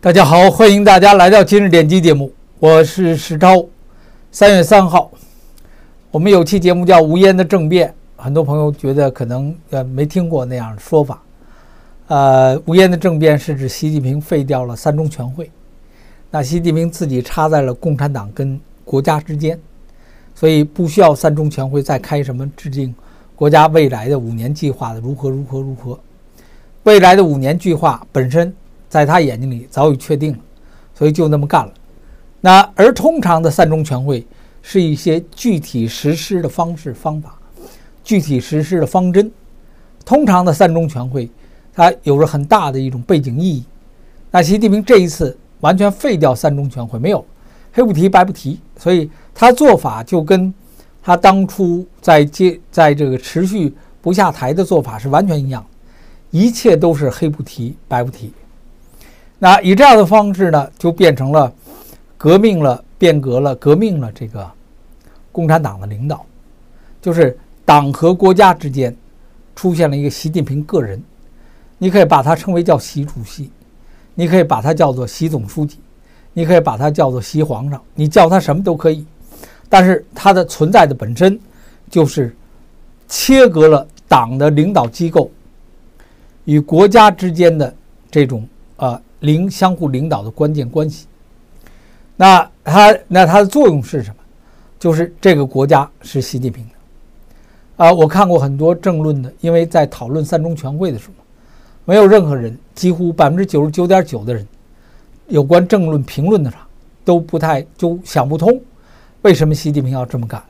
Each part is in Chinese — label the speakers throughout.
Speaker 1: 大家好，欢迎大家来到今日点击节目，我是石超。三月三号，我们有期节目叫《无烟的政变》，很多朋友觉得可能呃没听过那样的说法。呃，无烟的政变是指习近平废掉了三中全会，那习近平自己插在了共产党跟国家之间，所以不需要三中全会再开什么制定国家未来的五年计划的如何如何如何，未来的五年计划本身。在他眼睛里早已确定了，所以就那么干了。那而通常的三中全会是一些具体实施的方式方法，具体实施的方针。通常的三中全会，它有着很大的一种背景意义。那习近平这一次完全废掉三中全会，没有黑不提白不提，所以他做法就跟他当初在接在这个持续不下台的做法是完全一样，一切都是黑不提白不提。那以这样的方式呢，就变成了革命了、变革了、革命了。这个共产党的领导，就是党和国家之间出现了一个习近平个人。你可以把它称为叫习主席，你可以把它叫做习总书记，你可以把它叫做习皇上，你叫他什么都可以。但是他的存在的本身，就是切割了党的领导机构与国家之间的这种啊。领相互领导的关键关系，那它那它的作用是什么？就是这个国家是习近平的啊！我看过很多政论的，因为在讨论三中全会的时候，没有任何人，几乎百分之九十九点九的人，有关政论评论的上都不太就想不通，为什么习近平要这么干？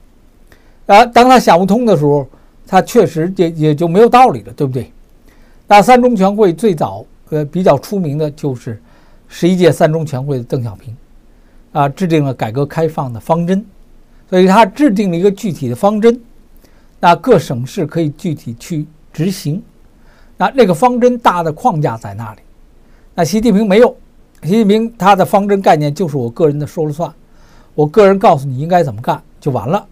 Speaker 1: 啊，当他想不通的时候，他确实也也就没有道理了，对不对？那三中全会最早。呃，比较出名的就是十一届三中全会的邓小平，啊，制定了改革开放的方针，所以他制定了一个具体的方针，那各省市可以具体去执行，那那个方针大的框架在那里，那习近平没有，习近平他的方针概念就是我个人的说了算，我个人告诉你应该怎么干就完了，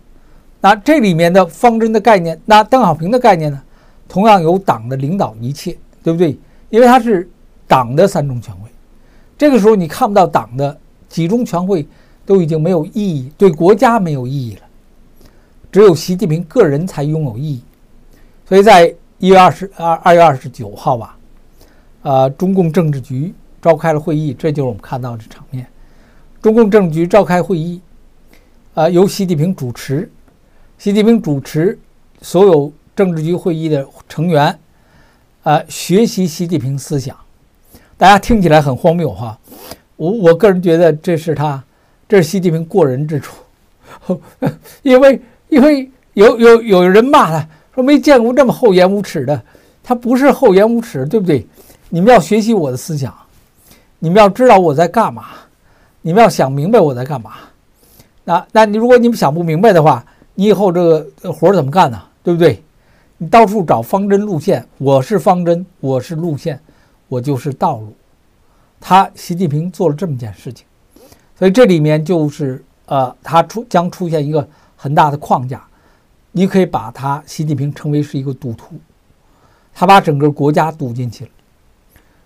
Speaker 1: 那这里面的方针的概念，那邓小平的概念呢，同样由党的领导一切，对不对？因为他是党的三中全会，这个时候你看不到党的几中全会都已经没有意义，对国家没有意义了，只有习近平个人才拥有意义。所以在一月二十二二月二十九号吧，呃，中共政治局召开了会议，这就是我们看到的场面。中共政治局召开会议，呃，由习近平主持，习近平主持所有政治局会议的成员。呃，学习习近平思想，大家听起来很荒谬哈。我我个人觉得这是他，这是习近平过人之处。因为因为有有有人骂他说没见过这么厚颜无耻的，他不是厚颜无耻，对不对？你们要学习我的思想，你们要知道我在干嘛，你们要想明白我在干嘛。那那你如果你们想不明白的话，你以后这个活怎么干呢？对不对？你到处找方针路线，我是方针，我是路线，我就是道路。他习近平做了这么件事情，所以这里面就是呃，他出将出现一个很大的框架。你可以把他习近平称为是一个赌徒，他把整个国家赌进去了。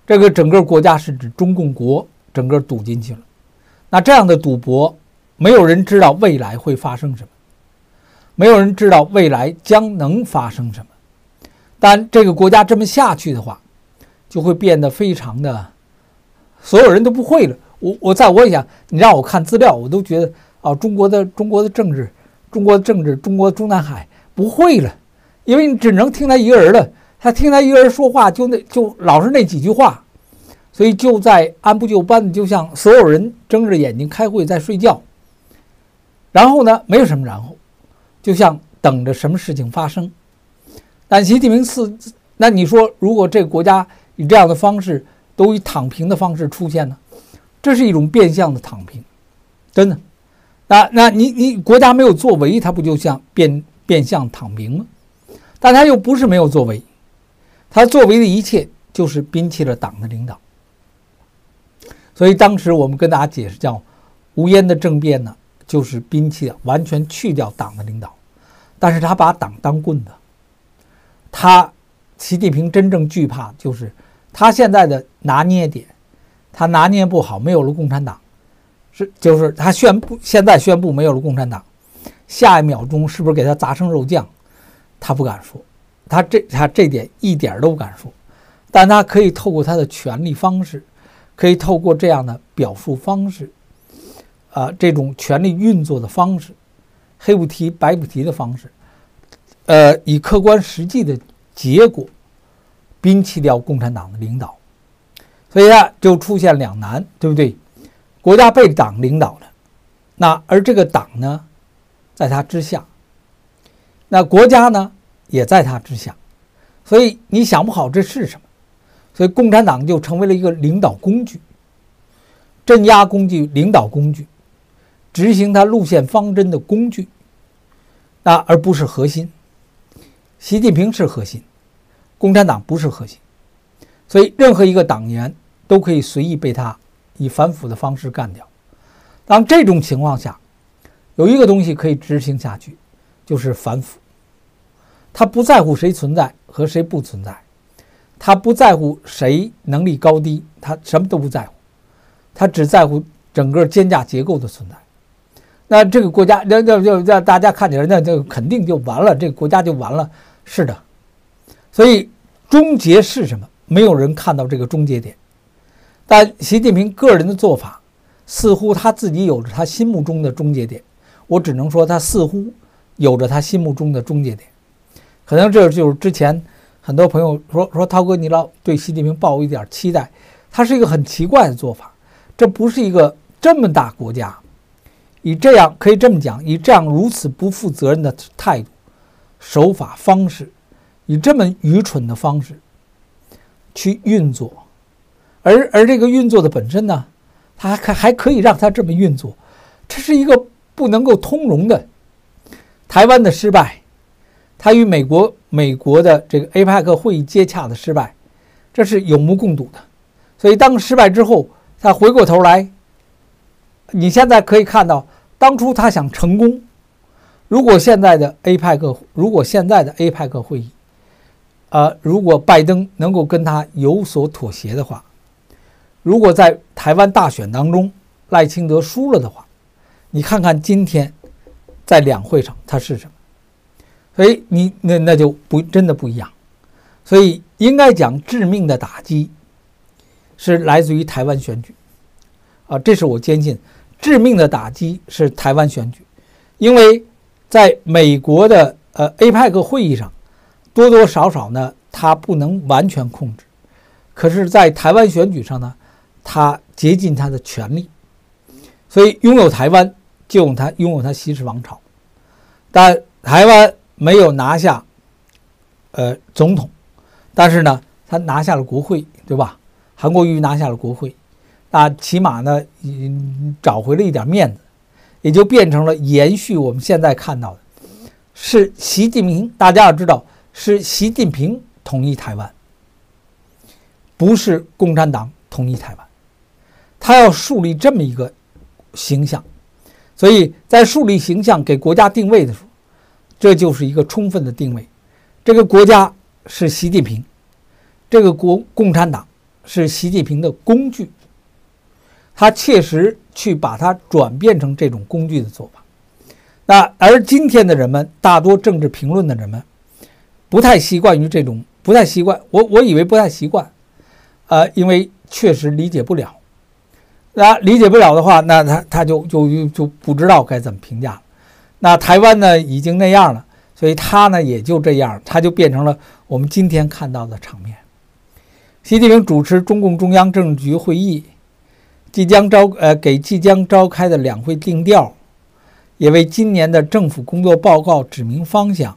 Speaker 1: 这个整个国家是指中共国，整个赌进去了。那这样的赌博，没有人知道未来会发生什么。没有人知道未来将能发生什么，但这个国家这么下去的话，就会变得非常的，所有人都不会了。我我在我想，你让我看资料，我都觉得啊，中国的中国的政治，中国的政治，中国中南海不会了，因为你只能听他一个人的，他听他一个人说话，就那就老是那几句话，所以就在按部就班的，就像所有人睁着眼睛开会在睡觉，然后呢，没有什么然后。就像等着什么事情发生，但习近平四，那你说，如果这个国家以这样的方式，都以躺平的方式出现呢？这是一种变相的躺平，真的。那那你你国家没有作为，它不就像变变相躺平吗？但他又不是没有作为，他作为的一切就是摒弃了党的领导。所以当时我们跟大家解释叫“无烟的政变”呢。就是摒弃完全去掉党的领导，但是他把党当棍子。他习近平真正惧怕就是他现在的拿捏点，他拿捏不好，没有了共产党，是就是他宣布现在宣布没有了共产党，下一秒钟是不是给他砸成肉酱？他不敢说，他这他这点一点都不敢说，但他可以透过他的权力方式，可以透过这样的表述方式，啊，这种权力运作的方式，黑不提白不提的方式，呃，以客观实际的结果，摒弃掉共产党的领导。所以啊，就出现两难，对不对？国家被党领导了，那而这个党呢，在他之下，那国家呢也在他之下，所以你想不好这是什么，所以共产党就成为了一个领导工具、镇压工具、领导工具、执行他路线方针的工具，那而不是核心。习近平是核心，共产党不是核心。所以，任何一个党员都可以随意被他以反腐的方式干掉。当这种情况下，有一个东西可以执行下去，就是反腐。他不在乎谁存在和谁不存在，他不在乎谁能力高低，他什么都不在乎，他只在乎整个监架结构的存在。那这个国家，那那就让大家看起来，那就肯定就完了，这个国家就完了。是的，所以终结是什么？没有人看到这个终结点，但习近平个人的做法，似乎他自己有着他心目中的终结点。我只能说，他似乎有着他心目中的终结点。可能这就是之前很多朋友说说涛哥，你老对习近平抱一点期待，他是一个很奇怪的做法。这不是一个这么大国家，以这样可以这么讲，以这样如此不负责任的态度、手法方式，以这么愚蠢的方式。去运作，而而这个运作的本身呢，它还可还可以让它这么运作，这是一个不能够通融的。台湾的失败，他与美国美国的这个 APEC 会议接洽的失败，这是有目共睹的。所以当失败之后，他回过头来，你现在可以看到，当初他想成功，如果现在的 APEC 如果现在的 APEC 会议。呃，如果拜登能够跟他有所妥协的话，如果在台湾大选当中赖清德输了的话，你看看今天在两会上他是什么？所以你那那就不真的不一样。所以应该讲致命的打击是来自于台湾选举啊，这是我坚信致命的打击是台湾选举，因为在美国的呃 APEC 会议上。多多少少呢，他不能完全控制，可是，在台湾选举上呢，他竭尽他的全力，所以拥有台湾就用他拥有他西式王朝，但台湾没有拿下，呃，总统，但是呢，他拿下了国会，对吧？韩国瑜拿下了国会，那起码呢，找回了一点面子，也就变成了延续我们现在看到的，是习近平，大家要知道。是习近平统一台湾，不是共产党统一台湾。他要树立这么一个形象，所以在树立形象、给国家定位的时候，这就是一个充分的定位。这个国家是习近平，这个国共产党是习近平的工具。他切实去把它转变成这种工具的做法。那而今天的人们，大多政治评论的人们。不太习惯于这种，不太习惯。我我以为不太习惯，呃，因为确实理解不了。那理解不了的话，那他他就就就不知道该怎么评价了。那台湾呢，已经那样了，所以他呢也就这样，他就变成了我们今天看到的场面。习近平主持中共中央政治局会议，即将召呃给即将召开的两会定调，也为今年的政府工作报告指明方向。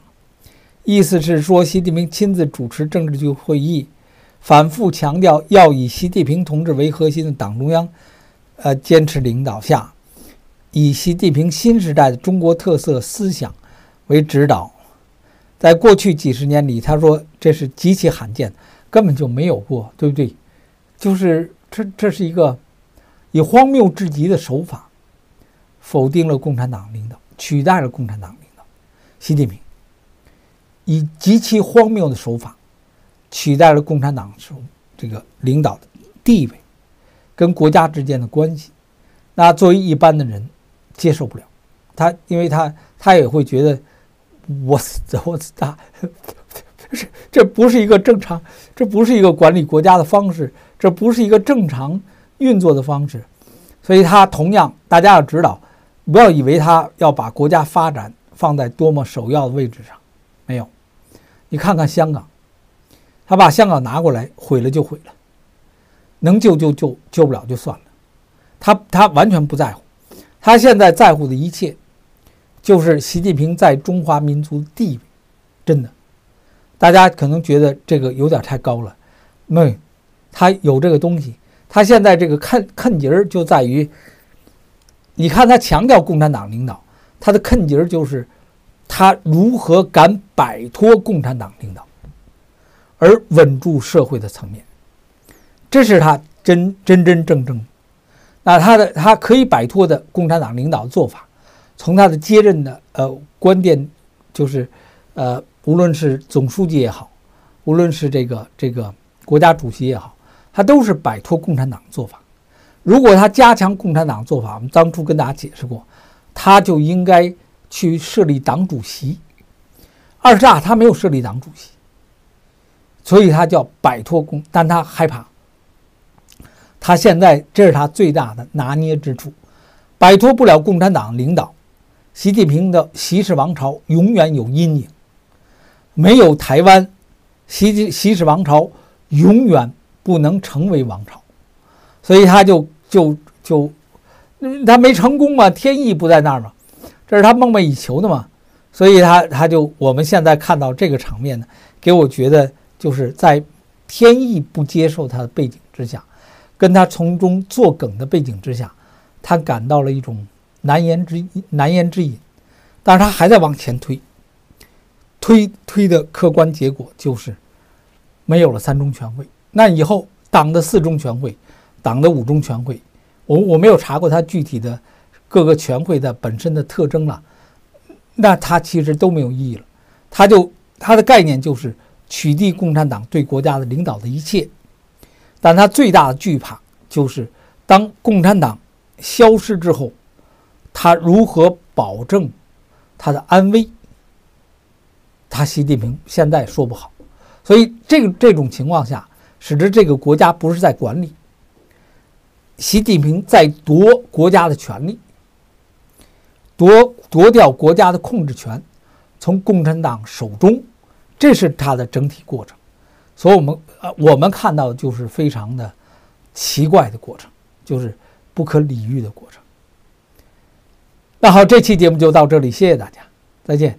Speaker 1: 意思是说，习近平亲自主持政治局会议，反复强调要以习近平同志为核心的党中央，呃，坚持领导下，以习近平新时代的中国特色思想为指导。在过去几十年里，他说这是极其罕见，根本就没有过，对不对？就是这，这是一个以荒谬至极的手法，否定了共产党领导，取代了共产党领导，习近平。以极其荒谬的手法取代了共产党手这个领导的地位，跟国家之间的关系，那作为一般的人接受不了。他因为他他也会觉得我我他这这不是一个正常，这不是一个管理国家的方式，这不是一个正常运作的方式。所以他同样，大家要知道，不要以为他要把国家发展放在多么首要的位置上，没有。你看看香港，他把香港拿过来毁了就毁了，能救就救，救不了就算了。他他完全不在乎，他现在在乎的一切，就是习近平在中华民族的地位。真的，大家可能觉得这个有点太高了，没，他有这个东西。他现在这个看看节儿就在于，你看他强调共产党领导，他的看节儿就是他如何敢摆脱共产党领导，而稳住社会的层面，这是他真真真正正。那他的他可以摆脱的共产党领导做法，从他的接任的呃关键就是呃无论是总书记也好，无论是这个这个国家主席也好。他都是摆脱共产党做法。如果他加强共产党做法，我们当初跟大家解释过，他就应该去设立党主席。二十大他没有设立党主席，所以他叫摆脱共，但他害怕。他现在这是他最大的拿捏之处，摆脱不了共产党领导，习近平的习氏王朝永远有阴影。没有台湾，习习氏王朝永远。不能成为王朝，所以他就就就，他没成功嘛，天意不在那儿嘛，这是他梦寐以求的嘛，所以他他就我们现在看到这个场面呢，给我觉得就是在天意不接受他的背景之下，跟他从中作梗的背景之下，他感到了一种难言之难言之隐，但是他还在往前推，推推的客观结果就是没有了三中全会。那以后党的四中全会，党的五中全会，我我没有查过它具体的各个全会的本身的特征了，那它其实都没有意义了。它就它的概念就是取缔共产党对国家的领导的一切，但它最大的惧怕就是当共产党消失之后，他如何保证他的安危？他习近平现在说不好，所以这个这种情况下。使得这个国家不是在管理，习近平在夺国家的权利，夺夺掉国家的控制权，从共产党手中，这是他的整体过程。所以，我们呃，我们看到的就是非常的奇怪的过程，就是不可理喻的过程。那好，这期节目就到这里，谢谢大家，再见。